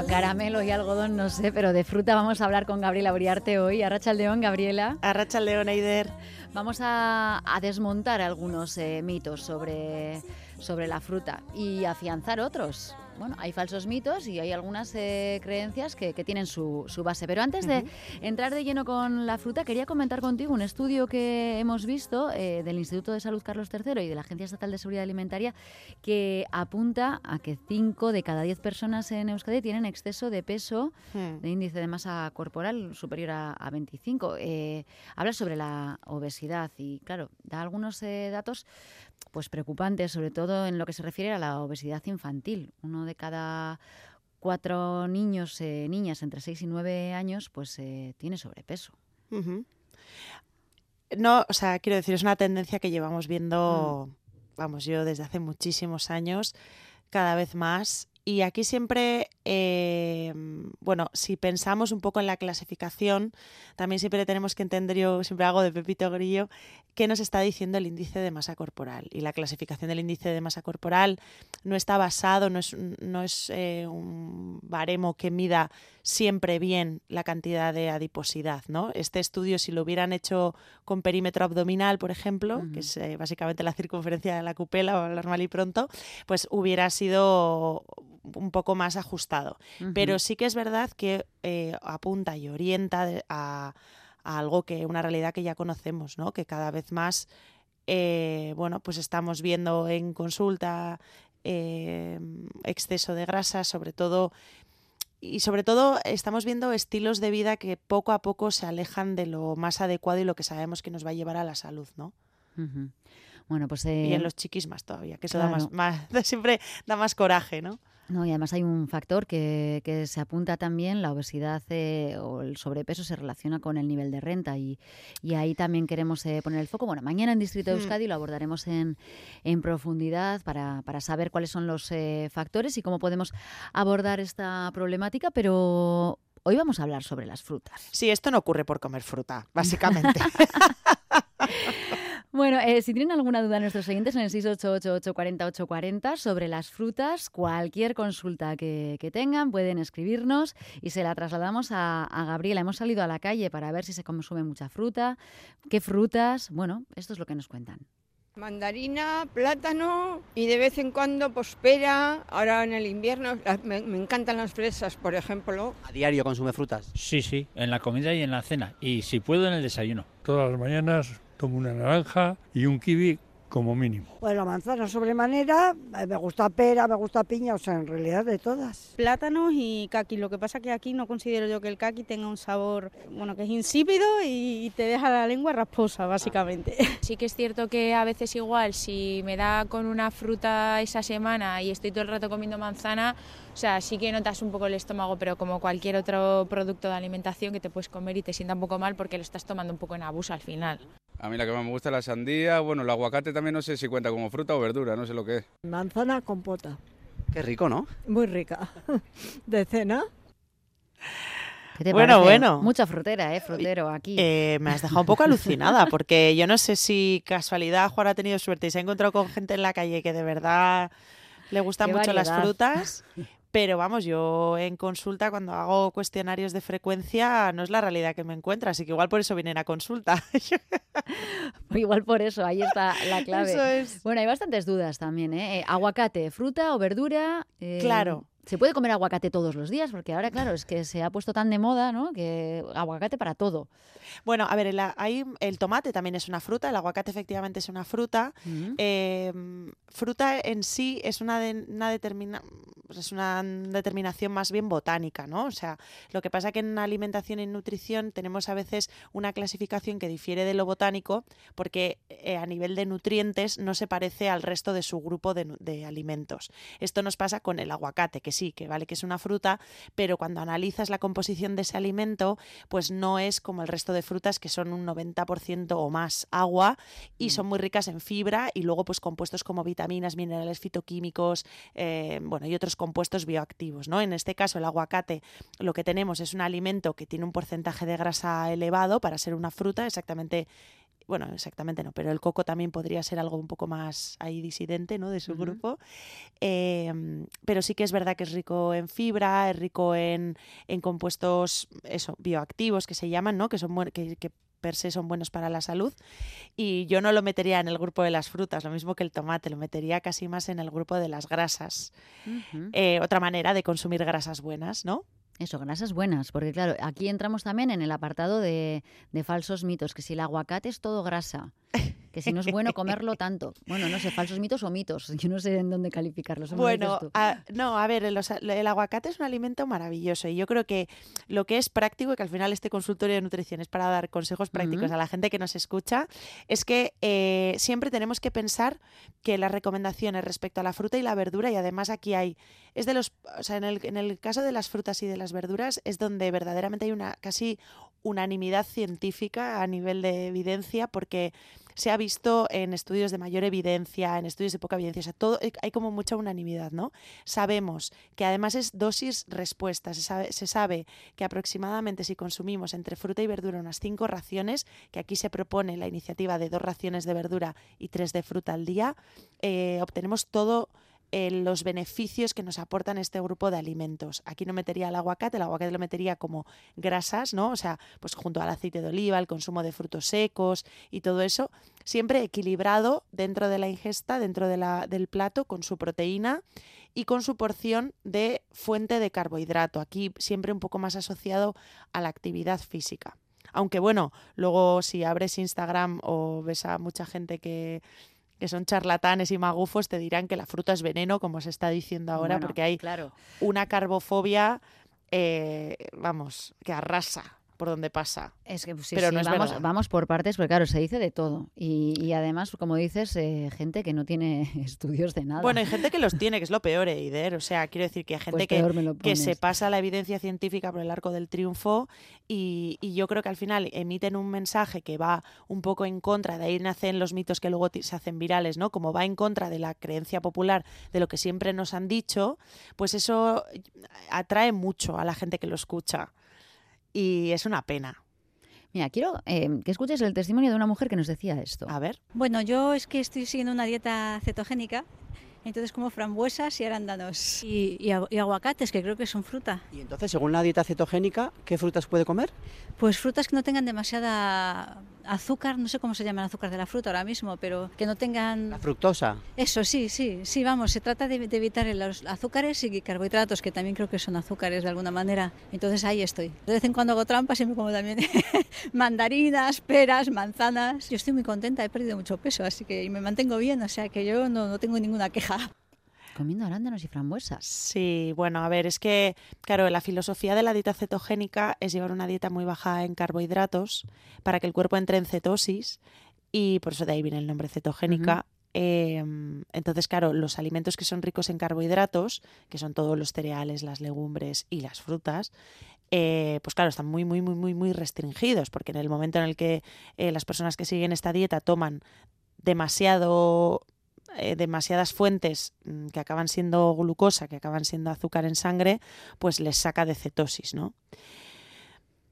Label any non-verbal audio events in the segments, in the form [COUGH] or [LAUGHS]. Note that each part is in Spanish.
Bueno, caramelo y algodón no sé, pero de fruta vamos a hablar con Gabriela Uriarte hoy. Arracha León, Gabriela. Arracha León, Eider. Vamos a, desmontar algunos eh, mitos sobre, sobre la fruta y afianzar otros bueno, hay falsos mitos y hay algunas eh, creencias que, tienen su, base. Pero antes de entrar de lleno con la fruta, quería comentar contigo un estudio que hemos visto eh, del Instituto de Salud Carlos III y de la Agencia Estatal de Seguridad Alimentaria que apunta a que 5 de cada 10 personas en Euskadi tienen exceso de peso, hmm. de índice de masa corporal superior a, 25. Eh, habla sobre la obesidad y, claro, da algunos datos pues preocupantes, sobre todo en lo que se refiere a la obesidad infantil. Uno de cada cuatro niños, eh, niñas entre 6 y 9 años, pues eh, tiene sobrepeso. No, o sea, quiero decir, es una tendencia que llevamos viendo, mm. vamos, yo desde hace muchísimos años, cada vez más. Y aquí siempre, eh, bueno, si pensamos un poco en la clasificación, también siempre tenemos que entender, yo siempre hago de Pepito Grillo, qué nos está diciendo el índice de masa corporal. Y la clasificación del índice de masa corporal no está basado, no es, no es eh, un baremo que mida siempre bien la cantidad de adiposidad. ¿no? Este estudio, si lo hubieran hecho con perímetro abdominal, por ejemplo, que es eh, básicamente la circunferencia de la cupela, o hablar mal y pronto, pues hubiera sido un poco más ajustado. Pero sí que es verdad que eh, apunta y orienta a algo que, una realidad que ya conocemos, ¿no? Que cada vez más, eh, bueno, pues estamos viendo en consulta eh, exceso de grasa, sobre todo y sobre todo estamos viendo estilos de vida que poco a poco se alejan de lo más adecuado y lo que sabemos que nos va a llevar a la salud, ¿no? Bueno, pues y en los chiquis más todavía, que eso da más, [LAUGHS] más, siempre da más coraje, ¿no? No, y además hay un factor que, que se apunta también, la obesidad eh, o el sobrepeso se relaciona con el nivel de renta y, y ahí también queremos eh, poner el foco. Bueno, mañana en Distrito de hmm. Euskadi lo abordaremos en, en profundidad para, para, saber cuáles son los eh, factores y cómo podemos abordar esta problemática, pero hoy vamos a hablar sobre las frutas. Sí, esto no ocurre por comer fruta, básicamente. [LAUGHS] Bueno, eh, si tienen alguna duda nuestros oyentes en el 688-840-840 sobre las frutas, cualquier consulta que, tengan pueden escribirnos y se la trasladamos a, Gabriela. Hemos salido a la calle para ver si se consume mucha fruta, qué frutas. Bueno, esto es lo que nos cuentan. Mandarina, plátano y de vez en cuando pues pera. Ahora en el invierno me, encantan las fresas, por ejemplo. ¿A diario consume frutas? Sí, sí, en la comida y en la cena. Y si puedo en el desayuno. Todas las mañanas tomo una naranja y un kiwi como mínimo. Pues la manzana sobremanera, eh, me gusta pera, me gusta piña, o sea, en realidad de todas. Plátanos y caqui. Lo que pasa que aquí no considero yo que el caqui tenga un sabor, bueno, que es insípido y te deja la lengua rasposa, básicamente. [LAUGHS] Sí que es cierto que a veces igual, si me da con una fruta esa semana y estoy todo el rato comiendo manzana, o sea, sí que notas un poco el estómago, pero como cualquier otro producto de alimentación que te puedes comer y te sienta un poco mal porque lo estás tomando un poco en abuso al final. A mí la que más me gusta es la sandía, bueno, el aguacate también no sé si cuenta como fruta o verdura, no sé lo que es. Manzana compota. Qué rico, ¿no? Muy rica. [LAUGHS] ¿De cena? bueno, bueno. Mucha frutera, ¿eh? Frutero aquí. Eh, me has dejado un poco alucinada porque yo no sé si casualidad Juan ha tenido suerte y se ha encontrado con gente en la calle que de verdad le gustan mucho las frutas, Pero vamos, yo en consulta, cuando hago cuestionarios de frecuencia, no es la realidad que me encuentro, así que igual por eso vienen a consulta. [LAUGHS] [LAUGHS] igual por eso, ahí está la clave. Bueno, hay bastantes dudas también, ¿eh? eh aguacate, fruta o verdura. Eh, claro. Se puede comer aguacate todos los días, porque ahora, claro, es que se ha puesto tan de moda, ¿no? Que aguacate para todo. Bueno, a ver, el, el tomate también es una fruta, el aguacate efectivamente es una fruta. Mm. Em, fruta en sí es una, una, determina, es una determinación más bien botánica, ¿no? O sea, lo que pasa que en alimentación y nutrición tenemos a veces una clasificación que difiere de lo botánico, porque eh, a nivel de nutrientes no se parece al resto de su grupo de, de alimentos. Esto nos pasa con el aguacate, que sí, que vale que es una fruta, pero cuando analizas la composición de ese alimento, pues no es como el resto de frutas que son un 90% o más agua y mm. son muy ricas en fibra y luego pues compuestos como vitaminas, minerales fitoquímicos, eh, bueno, y otros compuestos bioactivos, ¿no? En este caso el aguacate lo que tenemos es un alimento que tiene un porcentaje de grasa elevado para ser una fruta, exactamente bueno, exactamente no, pero el coco también podría ser algo un poco más ahí disidente, ¿no? De su grupo. Em, pero sí que es verdad que es rico en fibra, es rico en, en compuestos, eso, bioactivos que se llaman, ¿no? Que son que, que per se son buenos para la salud. Y yo no lo metería en el grupo de las frutas, lo mismo que el tomate, lo metería casi más en el grupo de las grasas. Eh, otra manera de consumir grasas buenas, ¿no? Eso, grasas buenas, porque claro, aquí entramos también en el apartado de, de falsos mitos, que si el aguacate es todo grasa, [LAUGHS] que si no es bueno comerlo tanto. Bueno, no sé, falsos mitos o mitos, [LAUGHS] yo no sé en dónde calificarlos. ¿cómo lo dices Bueno, tú? a- no, a ver, el, aguacate es un alimento maravilloso y yo creo que lo que es práctico, y que al final este consultorio de nutrición es para dar consejos prácticos a la gente que nos escucha, es que eh, siempre tenemos que pensar que las recomendaciones respecto a la fruta y la verdura, y además aquí hay, es de los, o sea, en el, en el caso de las frutas y de las verduras, es donde verdaderamente hay una casi unanimidad científica a nivel de evidencia, porque se ha visto en estudios de mayor evidencia, en estudios de poca evidencia, o sea, todo, eh, hay como mucha unanimidad, ¿no? Sabemos que además es dosis-respuesta, se sabe, se sabe que aproximadamente si consumimos entre fruta y verdura unas cinco raciones, que aquí se propone la iniciativa de dos raciones de verdura y tres de fruta al día, eh, obtenemos todo los beneficios que nos aportan este grupo de alimentos. Aquí no metería el aguacate, el aguacate lo metería como grasas, ¿no? O sea, pues junto al aceite de oliva, el consumo de frutos secos y todo eso, siempre equilibrado dentro de la ingesta, dentro de la- del plato, con su proteína y con su porción de fuente de carbohidrato. Aquí siempre un poco más asociado a la actividad física. Aunque bueno, luego si abres Instagram o ves a mucha gente que, que son charlatanes y magufos, te dirán que la fruta es veneno, como se está diciendo ahora, Bueno, porque hay claro. una carbofobia, eh, vamos, que arrasa por donde pasa. Es que pues, sí, Pero sí, no es vamos, verdad. vamos por partes, porque claro, se dice de todo. Y, y además, como dices, eh, gente que no tiene [LAUGHS] estudios de nada. Bueno, hay gente que los tiene, que es lo peor, Eider. O sea, quiero decir que hay gente Pues me que, que se pasa la evidencia científica por el arco del triunfo y, y yo creo que al final emiten un mensaje que va un poco en contra, de ahí nacen los mitos que luego se hacen virales, ¿no? Como va en contra de la creencia popular, de lo que siempre nos han dicho, pues eso atrae mucho a la gente que lo escucha. Y es una pena. Mira, quiero eh, que escuches el testimonio de una mujer que nos decía esto. A ver. Bueno, yo es que estoy siguiendo una dieta cetogénica, entonces como frambuesas y arándanos. Y, y agu- y aguacates, que creo que son fruta. Y entonces, según la dieta cetogénica, ¿qué frutas puede comer? Pues frutas que no tengan demasiada azúcar, no sé cómo se llama el azúcar de la fruta ahora mismo, pero que no tengan... La fructosa. Eso, sí, sí, sí, vamos, se trata de, de evitar los azúcares y carbohidratos, que también creo que son azúcares de alguna manera. Entonces ahí estoy. De vez en cuando hago trampas y me como también [LAUGHS] mandarinas, peras, manzanas. Yo estoy muy contenta, he perdido mucho peso, así que y me mantengo bien, o sea que yo no, no tengo ninguna queja. Comiendo arándanos y frambuesas. Sí, bueno, a ver, es que, claro, la filosofía de la dieta cetogénica es llevar una dieta muy baja en carbohidratos para que el cuerpo entre en cetosis y por eso de ahí viene el nombre cetogénica. Eh, entonces, claro, los alimentos que son ricos en carbohidratos, que son todos los cereales, las legumbres y las frutas, eh, pues claro, están muy, muy, muy, muy, muy restringidos, porque en el momento en el que eh, las personas que siguen esta dieta toman demasiado eh, demasiadas fuentes mm, que acaban siendo glucosa, que acaban siendo azúcar en sangre, pues les saca de cetosis, ¿no?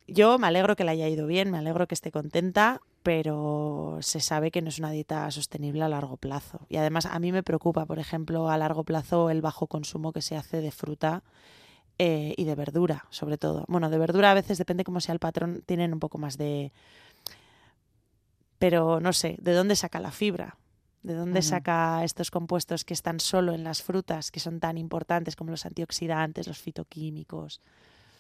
Yo me alegro que le haya ido bien, me alegro que esté contenta, pero se sabe que no es una dieta sostenible a largo plazo. Y además a mí me preocupa, por ejemplo, a largo plazo el bajo consumo que se hace de fruta eh, y de verdura, sobre todo. Bueno, de verdura a veces depende cómo sea el patrón, tienen un poco más de... Pero no sé, ¿de dónde saca la fibra? ¿De dónde saca estos compuestos que están solo en las frutas, que son tan importantes como los antioxidantes, los fitoquímicos?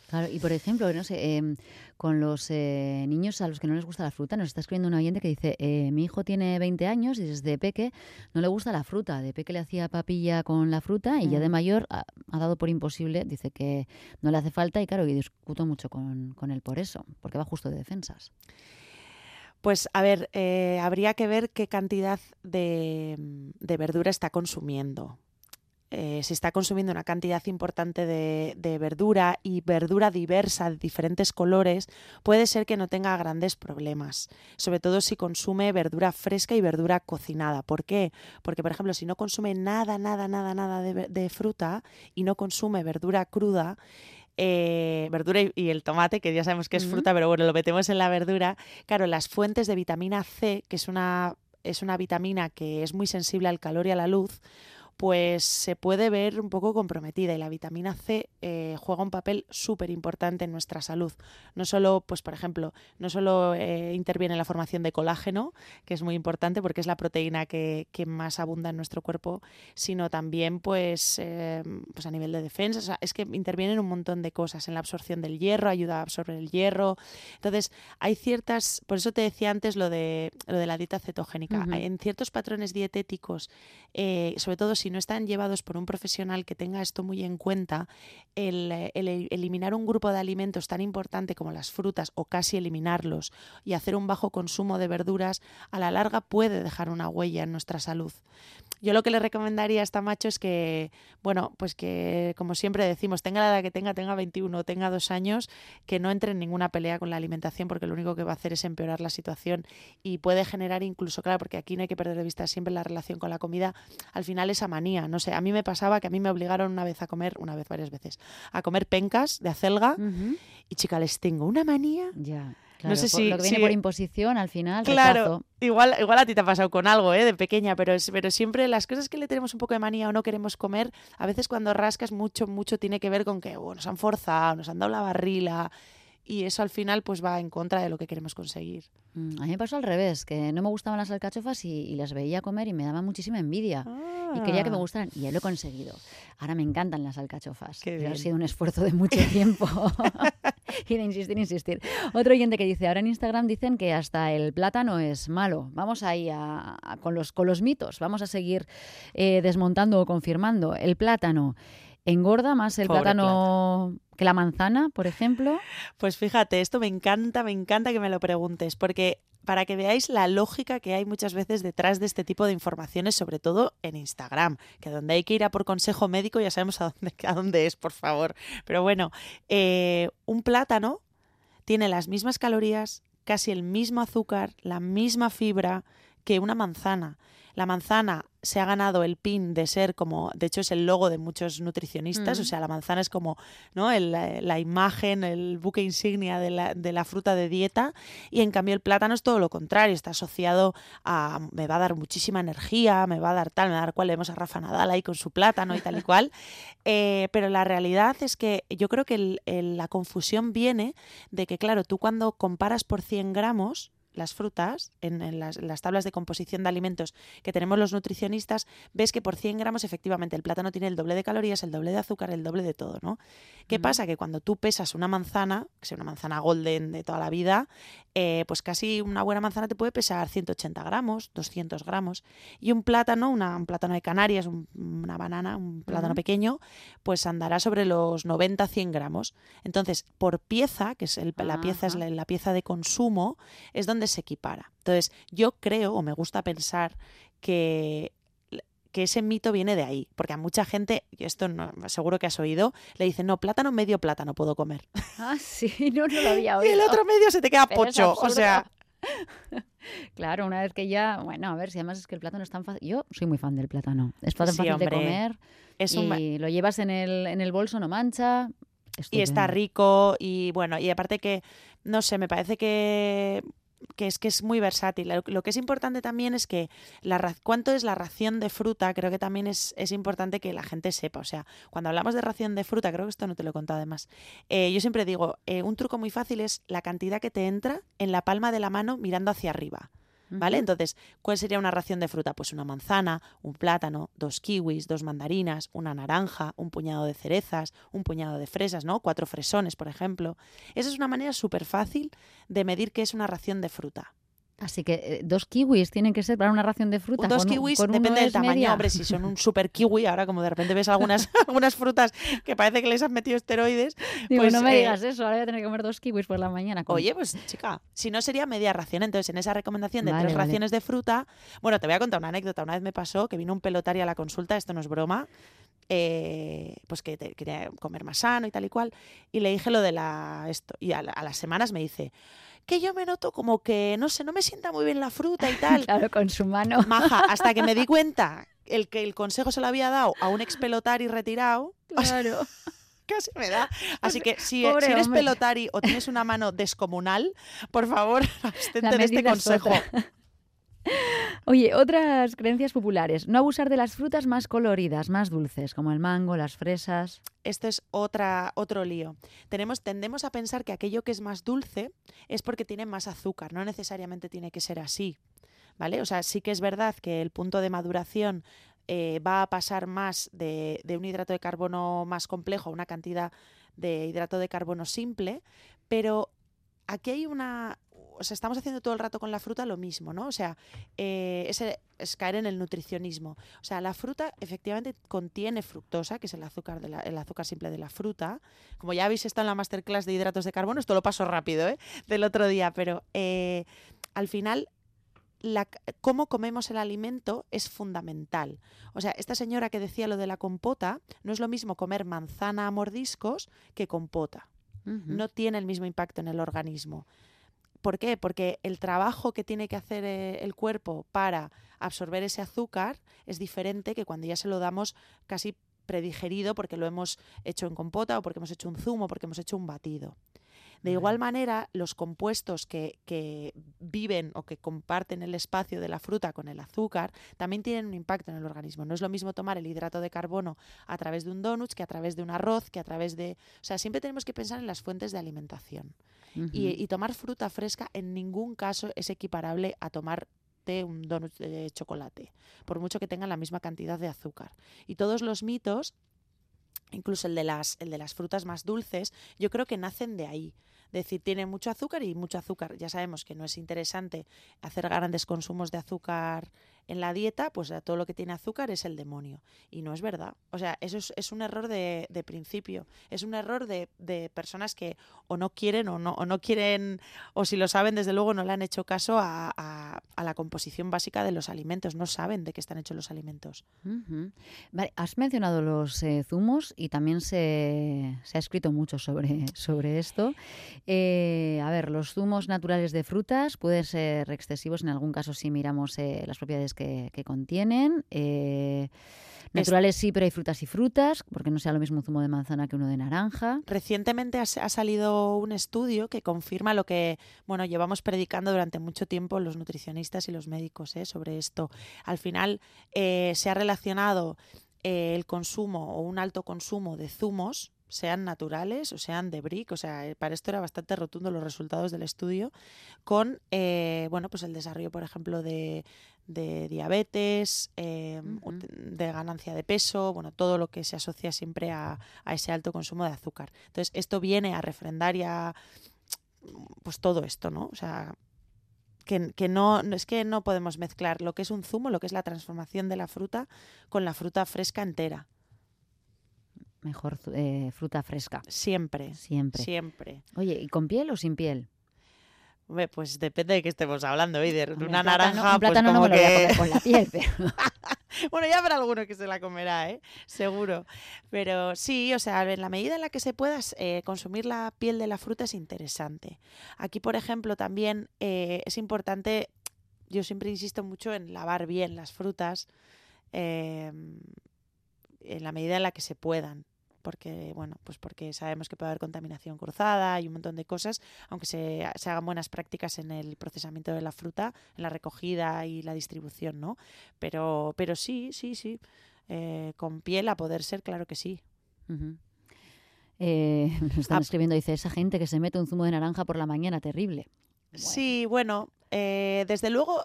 Claro, y por ejemplo, no sé, em, con los eh, niños a los que no les gusta la fruta, nos está escribiendo un oyente que dice, eh, mi hijo tiene 20 años y desde peque no le gusta la fruta. De peque le hacía papilla con la fruta y ya de Mm. mayor ha, ha dado por imposible, dice que no le hace falta y claro, y discuto mucho con, con él por eso, porque va justo de defensas. Pues a ver, eh, habría que ver qué cantidad de, de verdura está consumiendo. Eh, si está consumiendo una cantidad importante de, verdura y verdura diversa de diferentes colores, puede ser que no tenga grandes problemas. Sobre todo si consume verdura fresca y verdura cocinada. ¿Por qué? Porque, por ejemplo, si no consume nada, nada, nada, nada de, de fruta y no consume verdura cruda, eh, verdura y, y el tomate, que ya sabemos que es fruta, pero bueno, lo metemos en la verdura. Claro, las fuentes de vitamina C, que es una, es una vitamina que es muy sensible al calor y a la luz, pues se puede ver un poco comprometida y la vitamina C eh, juega un papel súper importante en nuestra salud. No solo, pues por ejemplo, no solo eh, interviene en la formación de colágeno, que es muy importante porque es la proteína que, que más abunda en nuestro cuerpo, sino también pues, eh, pues a nivel de defensa. O sea, es que interviene en un montón de cosas, en la absorción del hierro, ayuda a absorber el hierro. Entonces, hay ciertas, por eso te decía antes lo de, lo de la dieta cetogénica. En ciertos patrones dietéticos, sobre todo si no están llevados por un profesional que tenga esto muy en cuenta, el, eh, e- eliminar un grupo de alimentos tan importante como las frutas o casi eliminarlos y hacer un bajo consumo de verduras, a la larga puede dejar una huella en nuestra salud. Yo lo que le recomendaría a esta macho es que, bueno, pues que como siempre decimos, tenga la edad que tenga, tenga 21 o tenga dos años, que no entre en ninguna pelea con la alimentación porque lo único que va a hacer es empeorar la situación y puede generar incluso, claro, porque aquí no hay que perder de vista siempre la relación con la comida, al final esa manía, no sé, a mí me pasaba que a mí me obligaron una vez a comer, una vez, varias veces, a comer pencas de acelga y chica, les tengo una manía. Ya. Claro, sé por- si- lo que viene por imposición al final, Claro, rechazo. igual, igual a ti te ha pasado con algo, ¿eh? De pequeña, pero, pero siempre las cosas que le tenemos un poco de manía o no queremos comer, a veces cuando rascas mucho, mucho tiene que ver con que oh, nos han forzado, nos han dado la barrila y eso al final pues va en contra de lo que queremos conseguir. Mm, A mí me pasó al revés, que no me gustaban las alcachofas y, y las veía comer y me daba muchísima envidia. Y quería que me Ah. gustaran y ya lo he conseguido. Ahora me encantan las alcachofas. Pero ha sido un esfuerzo de mucho [LAUGHS] tiempo. [LAUGHS] y de insistir, insistir. Otro oyente que dice, ahora en Instagram dicen que hasta el plátano es malo. Vamos ahí a- a- con, los, con los mitos, vamos a seguir eh, desmontando o confirmando. El plátano engorda más el Pobre plátano que la manzana, por ejemplo. Pues fíjate, esto me encanta, me encanta que me lo preguntes, porque para que veáis la lógica que hay muchas veces detrás de este tipo de informaciones, sobre todo en Instagram, que donde hay que ir a por consejo médico ya sabemos a dónde, a dónde es, por favor. Pero bueno, eh, un plátano tiene las mismas calorías, casi el mismo azúcar, la misma fibra que una manzana. La manzana se ha ganado el pin de ser como, de hecho es el logo de muchos nutricionistas, Mm. o sea, la manzana es como ¿no? El- la, imagen, el buque insignia de la, de la fruta de dieta y en cambio el plátano es todo lo contrario, está asociado a me va a dar muchísima energía, me va a dar tal, me va a dar cual, vemos a Rafa Nadal ahí con su plátano y tal y cual, [LAUGHS] Eh, pero la realidad es que yo creo que el- el- la confusión viene de que, claro, tú cuando comparas por 100 gramos las frutas en, en las, tablas de composición de alimentos que tenemos los nutricionistas, ves que por 100 gramos efectivamente el plátano tiene el doble de calorías, el doble de azúcar, el doble de todo, ¿no? ¿Qué pasa? Que cuando tú pesas una manzana, que sea una manzana golden de toda la vida, eh, pues casi una buena manzana te puede pesar 180 gramos, 200 gramos. Y un plátano, una- un plátano de Canarias, un- una banana, un plátano pequeño, pues andará sobre los 90-100 gramos. Entonces, por pieza, que es el- la pieza es la, la pieza de consumo, es donde se equipara. Entonces, yo creo, o me gusta pensar, que que ese mito viene de ahí, porque a mucha gente, y esto no, seguro que has oído, le dicen, no, plátano, medio plátano puedo comer. Ah, [LAUGHS] sí, no, no lo había [LAUGHS] Y oído. el otro medio se te queda Pero pocho, o sea, [LAUGHS] Claro, una vez que ya, bueno, a ver, si además es que el plátano es tan fácil. Yo soy muy fan del plátano. Es tan Sí, fácil hombre. de comer es un... y lo llevas en el, en el bolso, no mancha. y está rico y bueno, y aparte que, no sé, me parece que que es que es muy versátil. Lo, que es importante también es que la cuánto es la ración de fruta, creo que también es, es importante que la gente sepa. O sea, cuando hablamos de ración de fruta, creo que esto no te lo he contado además, eh, yo siempre digo, eh, un truco muy fácil es la cantidad que te entra en la palma de la mano mirando hacia arriba. ¿Vale? Entonces, ¿cuál sería una ración de fruta? Pues una manzana, un plátano, dos kiwis, dos mandarinas, una naranja, un puñado de cerezas, un puñado de fresas, ¿no? Cuatro fresones, por ejemplo. Esa es una manera súper fácil de medir qué es una ración de fruta. Así que eh, dos kiwis tienen que ser para una ración de fruta. Dos con kiwis con depende del tamaño. media. Hombre, si son un [LAUGHS] super kiwi, ahora como de repente ves algunas, [LAUGHS] algunas frutas que parece que les han metido esteroides. Digo, pues, no me eh, digas eso, ahora voy a tener que comer dos kiwis por la mañana. con- Oye, pues chica, si no sería media ración. Entonces, en esa recomendación de Vale, tres vale. raciones de fruta, bueno, te voy a contar una anécdota. Una vez me pasó que vino un pelotario a la consulta, esto no es broma, eh, pues que te- quería comer más sano y tal y cual, y le dije lo de la esto. Y a, la- a las semanas me dice que yo me noto como que, no sé, no me sienta muy bien la fruta y [LAUGHS] tal. Claro, con su mano. Maja, hasta que me di [LAUGHS] cuenta el que el consejo se lo había dado a un ex pelotari retirado. [LAUGHS] Claro. Casi me da. Así que si, eres hombre. pelotari o tienes una mano descomunal, por favor, abstente de este consejo. otra. Oye, otras creencias populares. No abusar de las frutas más coloridas, más dulces, como el mango, las fresas. Esto es otra, otro lío. Tenemos, tendemos a pensar que aquello que es más dulce es porque tiene más azúcar. No necesariamente tiene que ser así. ¿Vale? O sea, sí que es verdad que el punto de maduración eh, va a pasar más de, de un hidrato de carbono más complejo a una cantidad de hidrato de carbono simple, pero aquí hay una... O sea, estamos haciendo todo el rato con la fruta lo mismo, ¿no? O sea, eh, es, caer en el nutricionismo. O sea, la fruta efectivamente contiene fructosa, que es el azúcar, de la- el azúcar simple de la fruta. Como ya habéis estado en la masterclass de hidratos de carbono, esto lo paso rápido, ¿eh? Del otro día, pero eh, al final la cómo comemos el alimento es fundamental. O sea, esta señora que decía lo de la compota, no es lo mismo comer manzana a mordiscos que compota. Ujú. No tiene el mismo impacto en el organismo. ¿Por qué? Porque el trabajo que tiene que hacer eh, el cuerpo para absorber ese azúcar es diferente que cuando ya se lo damos casi predigerido porque lo hemos hecho en compota o porque hemos hecho un zumo, porque hemos hecho un batido. De igual manera, los compuestos que, que viven o que comparten el espacio de la fruta con el azúcar también tienen un impacto en el organismo. No es lo mismo tomar el hidrato de carbono a través de un donut que a través de un arroz, que a través de... O sea, siempre tenemos que pensar en las fuentes de alimentación. Y, y tomar fruta fresca en ningún caso es equiparable a tomar un donut de chocolate, por mucho que tengan la misma cantidad de azúcar. Y todos los mitos incluso el de las el de las frutas más dulces, yo creo que nacen de ahí. Decir, tiene mucho azúcar y mucho azúcar. Ya sabemos que no es interesante hacer grandes consumos de azúcar en la dieta, pues todo lo que tiene azúcar es el demonio. Y no es verdad. O sea, eso es, es un error de, principio. Es un error de, de personas que o no quieren o no, o no quieren, o si lo saben, desde luego no le han hecho caso a- a la composición básica de los alimentos. No saben de qué están hechos los alimentos. Vale, has mencionado los eh, zumos y también se, se ha escrito mucho sobre, [LAUGHS] sobre esto. Eh, a ver, los zumos naturales de frutas pueden ser excesivos en algún caso si miramos eh, las propiedades que, que contienen. Naturales sí, pero hay frutas y frutas, porque no sea lo mismo un zumo de manzana que uno de naranja. Recientemente ha, ha salido un estudio que confirma lo que bueno llevamos predicando durante mucho tiempo los nutricionistas y los médicos ¿eh? sobre esto. Al final eh, se ha relacionado eh, el consumo o un alto consumo de zumos sean naturales o sean de brick, o sea, eh, para esto era bastante rotundo los resultados del estudio, con eh, bueno, pues el desarrollo, por ejemplo, de, de diabetes, eh, de ganancia de peso, bueno, todo lo que se asocia siempre a, a ese alto consumo de azúcar. Entonces, esto viene a refrendar ya pues todo esto, ¿no? O sea, que, que no, no- es que no podemos mezclar lo que es un zumo, lo que es la transformación de la fruta, con la fruta fresca entera. Mejor eh, fruta fresca. Siempre. Siempre. Siempre. Oye, ¿y con piel o sin piel? Hombre, pues depende de qué estemos hablando, Eider. Hombre, Una un plátano- naranja, un plátano pues no como me lo voy a comer con la piel, [LAUGHS] pero... bueno, ya habrá alguno que se la comerá, ¿eh? Seguro. Pero sí, o sea, en la medida en la que se pueda eh, consumir la piel de la fruta es interesante. Aquí, por ejemplo, también eh, es importante, yo siempre insisto mucho en lavar bien las frutas eh, en la medida en la que se puedan. Porque, bueno, pues porque sabemos que puede haber contaminación cruzada y un montón de cosas, aunque se, se hagan buenas prácticas en el procesamiento de la fruta, en la recogida y la distribución, ¿no? Pero, pero sí, sí, sí. Eh, con piel a poder ser, claro que sí. Eh, nos están Ah. escribiendo, dice, esa gente que se mete un zumo de naranja por la mañana, terrible. Sí, bueno, eh, desde luego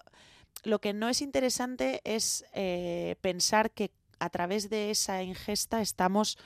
lo que no es interesante es eh, pensar que a través de esa ingesta estamos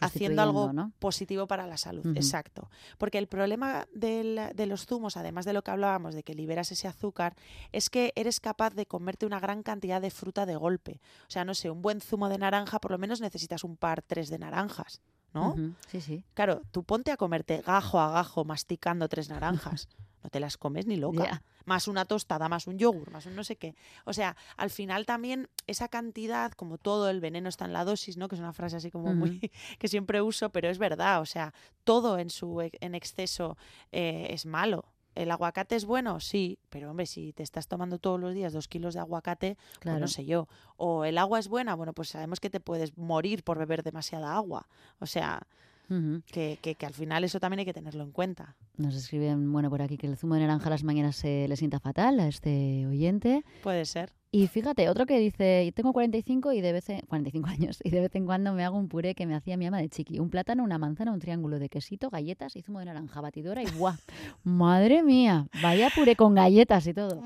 haciendo algo positivo para la salud. Exacto. Porque el problema del- de los zumos, además de lo que hablábamos de que liberas ese azúcar, es que eres capaz de comerte una gran cantidad de fruta de golpe. O sea, no sé, un buen zumo de naranja, por lo menos necesitas un par, tres de naranjas, ¿no? Sí, sí. Claro, tú ponte a comerte gajo a gajo masticando tres naranjas. [LAUGHS] No te las comes ni loca. Más una tostada, más un yogur, más un no sé qué. O sea, al final también esa cantidad, como todo, el veneno está en la dosis, ¿no? Que es una frase así como muy [LAUGHS] que siempre uso, pero es verdad. O sea, todo en su e- en exceso eh, es malo. ¿El aguacate es bueno? Sí, pero hombre, si te estás tomando todos los días dos kilos de aguacate, pues no sé yo. O el agua es buena, bueno, pues sabemos que te puedes morir por beber demasiada agua. O sea, Ujú. que, que- que al final eso también hay que tenerlo en cuenta. Nos escriben, bueno, por aquí que el zumo de naranja a las mañanas se le sienta fatal a este oyente. Puede ser. Y fíjate, otro que dice, tengo 45 y de vez en, 45 años y de vez en cuando me hago un puré que me hacía mi ama de chiqui. Un plátano, una manzana, un triángulo de quesito, galletas y zumo de naranja, batidora y ¡guau! Madre mía, vaya puré con galletas y todo.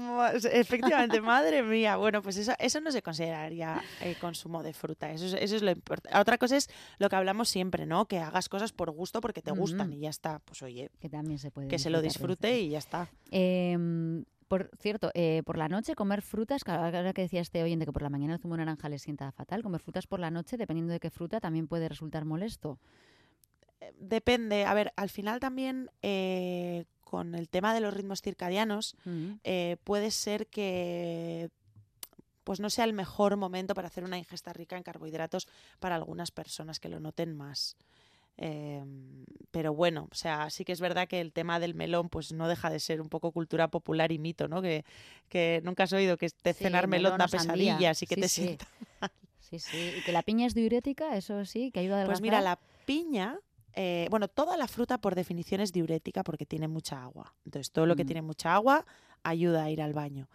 Efectivamente, madre mía. Bueno, pues eso, eso no se consideraría eh, consumo de fruta. Eso es, eso es lo importante. Otra cosa es lo que hablamos siempre, ¿no? Que hagas cosas por gusto porque te gustan y ya está. Pues oye, Que también se puede que se lo disfrute y ya está. Em, por cierto, eh, por la noche comer frutas, ahora que decía este oyente que por la mañana el zumo de naranja le sienta fatal, comer frutas por la noche, dependiendo de qué fruta, también puede resultar molesto. Depende. A ver, al final también eh, con el tema de los ritmos circadianos, Mm. eh, puede ser que pues no sea el mejor momento para hacer una ingesta rica en carbohidratos para algunas personas que lo noten más. Em, pero bueno, o sea, sí que es verdad que el tema del melón pues no deja de ser un poco cultura popular y mito, ¿no? Que, que nunca has oído que Sí, cenar melón, da pesadillas y que Sí, te sí. sienta. [LAUGHS] Sí, sí. Y que la piña es diurética, eso sí, que ayuda a Pues adelgazar. mira, la piña, eh, bueno, toda la fruta por definición es diurética porque tiene mucha agua. Entonces, todo lo que Mm. tiene mucha agua ayuda a ir al baño.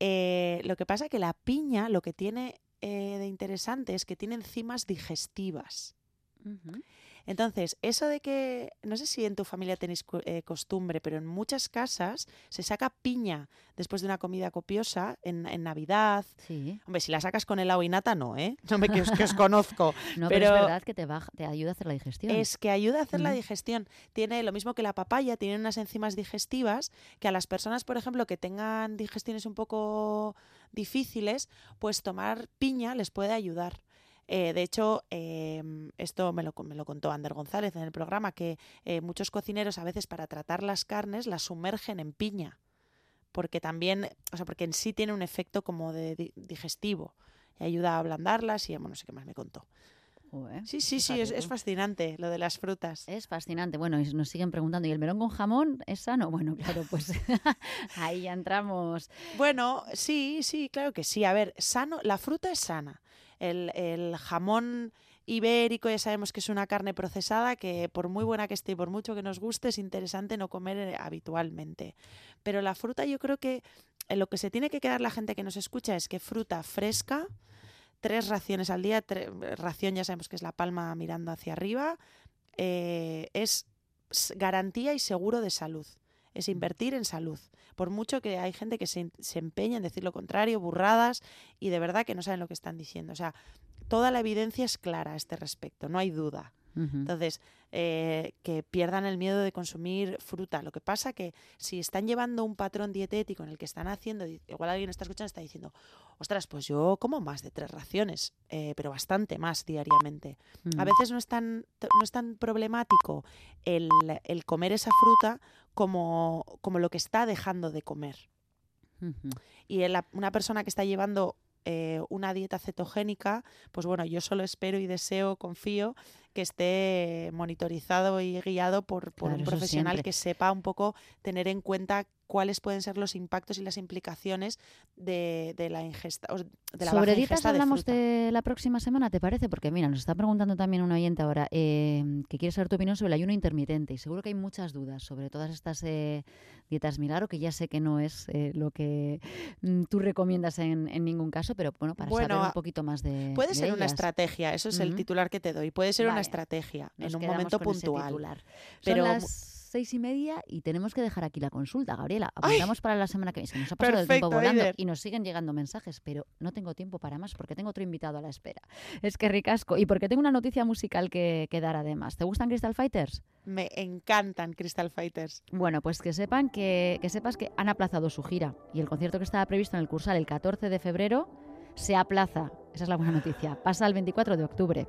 Eh, lo que pasa es que la piña lo que tiene eh, de interesante es que tiene enzimas digestivas. Ujú. Entonces, eso de que, no sé si en tu familia tenéis eh, costumbre, pero en muchas casas se saca piña después de una comida copiosa en, en Navidad. Sí. Hombre, si la sacas con helado y nata, no, ¿eh? [LAUGHS] No me que os, que os conozco. [LAUGHS] No, pero, pero es verdad que te, baja, te ayuda a hacer la digestión. es que ayuda a hacer la digestión. Tiene lo mismo que la papaya, tiene unas enzimas digestivas que a las personas, por ejemplo, que tengan digestiones un poco difíciles, pues tomar piña les puede ayudar. Eh, de hecho, em, esto me lo, me lo contó Ander González en el programa, que eh, muchos cocineros a veces para tratar las carnes las sumergen en piña, porque también, o sea, porque en sí tiene un efecto como de di- digestivo y ayuda a ablandarlas y bueno, no sé qué más me contó. Joder, Sí, sí, sí, es, es fascinante lo de las frutas. Es fascinante. Bueno, y nos siguen preguntando, ¿y el melón con jamón es sano? [LAUGHS] Bueno, claro, pues [LAUGHS] ahí ya entramos. Bueno, sí, sí, claro que sí. A ver, sano, la fruta es sana. El, jamón ibérico ya sabemos que es una carne procesada que por muy buena que esté y por mucho que nos guste es interesante no comer eh, habitualmente. Pero la fruta yo creo que eh, lo que se tiene que quedar la gente que nos escucha es que fruta fresca, tres raciones al día, ración ya sabemos que es la palma mirando hacia arriba, eh, es garantía y seguro de salud. Es invertir en salud. Por mucho que hay gente que se, se empeña en decir lo contrario, burradas, y de verdad que no saben lo que están diciendo. O sea, toda la evidencia es clara a este respecto, no hay duda. Entonces, eh, que pierdan el miedo de consumir fruta. Lo que pasa que si están llevando un patrón dietético en el que están haciendo, igual alguien está escuchando está diciendo, ostras, pues yo como más de tres raciones, eh, pero bastante más diariamente. A Mm. veces no es tan, no es tan problemático el, el comer esa fruta como, como lo que está dejando de comer. Y el- una persona que está llevando eh, una dieta cetogénica, pues bueno, yo solo espero y deseo, confío, que esté monitorizado y guiado por, por Claro, un profesional que sepa un poco tener en cuenta cuáles pueden ser los impactos y las implicaciones de, de la ingesta, de la Sobre baja dietas ingesta hablamos de, la próxima semana, ¿te parece? Porque mira, nos está preguntando también un oyente ahora eh, que quiere saber tu opinión sobre el ayuno intermitente y seguro que hay muchas dudas sobre todas estas eh, dietas milagro, que ya sé que no es eh, lo que mm, tú recomiendas en, en ningún caso, pero bueno, para Bueno, saber un poquito más de Puede de ser una estrategia, eso es el titular que te doy. Puede ser una estrategia Nos en un momento puntual. Pero las seis y media y tenemos que dejar aquí la consulta, Gabriela. [LAUGHS] Apuntamos para la semana que viene. Se nos ha pasado el tiempo volando Eider. y nos siguen llegando mensajes, pero no tengo tiempo para más porque tengo otro invitado a la espera. Es que ricasco. Y porque tengo una noticia musical que, que dar además. ¿Te gustan Crystal Fighters? me encantan Crystal Fighters. Bueno, pues que sepan que, que sepas que han aplazado su gira y el concierto que estaba previsto en el Cursal el 14 de febrero se aplaza. Esa es la buena noticia. Pasa al 24 de octubre.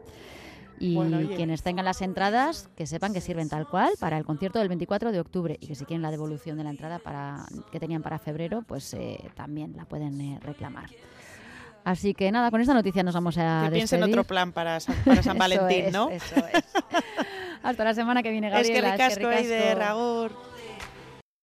Y Bueno, quienes tengan las entradas, que sepan que sirven tal cual para el concierto del 24 de octubre y que si quieren la devolución de la entrada para, que tenían para febrero, pues eh, también la pueden eh, reclamar. Así que nada, con esta noticia nos vamos a que piensen otro plan para San, para San [LAUGHS] Eso Valentín, es, ¿no? Eso es. Hasta la semana que viene, Es que Gabriela. ricasco, Eider, agur.